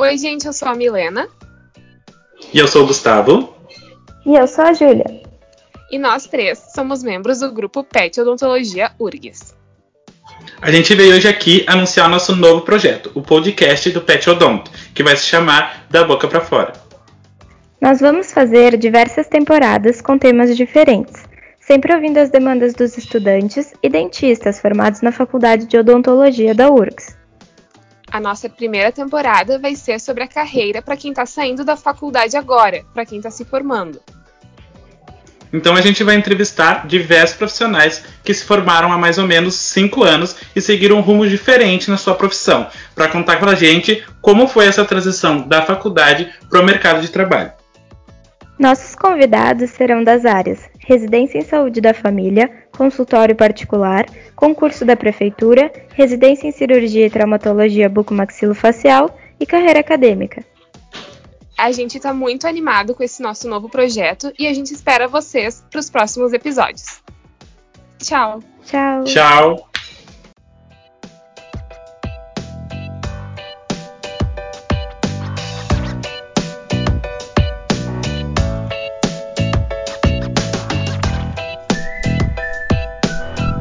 Oi, gente, eu sou a Milena. E eu sou o Gustavo. E eu sou a Júlia. E nós três somos membros do grupo PET Odontologia URGS. A gente veio hoje aqui anunciar nosso novo projeto, o podcast do Pet Odonto, que vai se chamar Da Boca para Fora. Nós vamos fazer diversas temporadas com temas diferentes, sempre ouvindo as demandas dos estudantes e dentistas formados na Faculdade de Odontologia da URGS. A nossa primeira temporada vai ser sobre a carreira para quem está saindo da faculdade agora, para quem está se formando. Então a gente vai entrevistar diversos profissionais que se formaram há mais ou menos 5 anos e seguiram um rumo diferente na sua profissão, para contar para a gente como foi essa transição da faculdade para o mercado de trabalho. Nossos convidados serão das áreas Residência em Saúde da Família, Consultório Particular, Concurso da Prefeitura, Residência em Cirurgia e Traumatologia Bucomaxilofacial e Carreira Acadêmica. A gente está muito animado com esse nosso novo projeto e a gente espera vocês para os próximos episódios. Tchau. Tchau. Tchau.